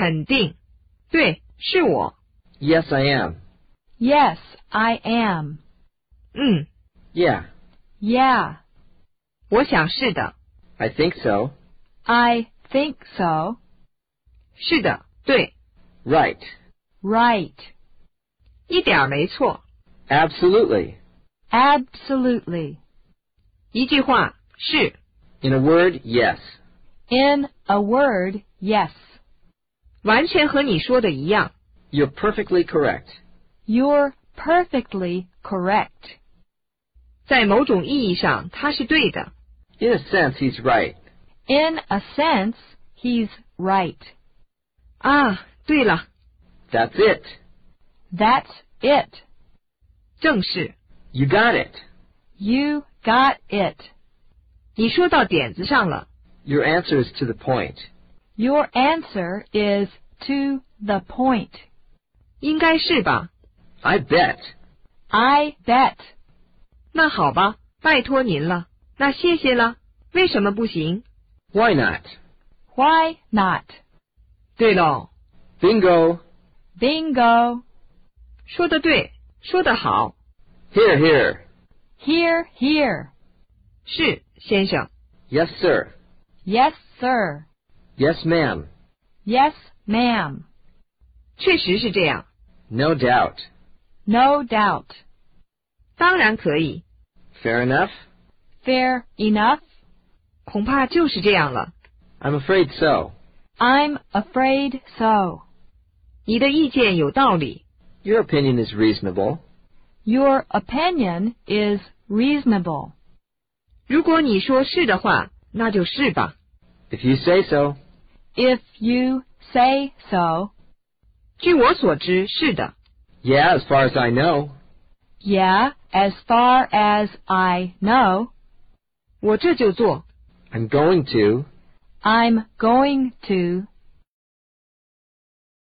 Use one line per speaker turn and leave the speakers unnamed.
肯定，对，是我。
Yes, I am.
Yes, I am.
嗯，
Yeah,
Yeah,
我想是的，
I think so.
I think so.
是的，对，
Right.
Right.
一点儿没错。
Absolutely.
Absolutely.
一句话是，
In a word, yes.
In a word, yes.
完全和你说的一样。
You're perfectly correct.
You're perfectly correct.
在某种意义上，他是对的。
In a sense, he's right.
In a sense, he's right.
啊，对了，
That's it.
That's it.
正是，
You got it.
You got it.
你说到点子上了。
Your answer is to the point.
Your answer is to the point.
应该是吧。
I bet.
I bet.
那好吧，拜托您了。那谢谢了。为什么不行
？Why not?
Why not?
对喽。
Bingo.
Bingo.
说的对，说的好。
Hear, hear.
Hear, hear.
是，先生。
Yes, sir.
Yes, sir.
Yes, ma'am.
Yes, ma'am.
确实是这样。
No doubt.
No doubt.
当然可以，
Fair enough?
Fair enough?
恐怕就是这样了。
I'm afraid so.
I'm afraid so.
你的意见有道理。
Your opinion is reasonable.
Your opinion is reasonable.
如果你说是的话，那就是吧。
If you say so.
If you say so.
据我所知，是的。
Yeah, as far as I know.
Yeah, as far as I know.
我这就做。
I'm going to.
I'm going to.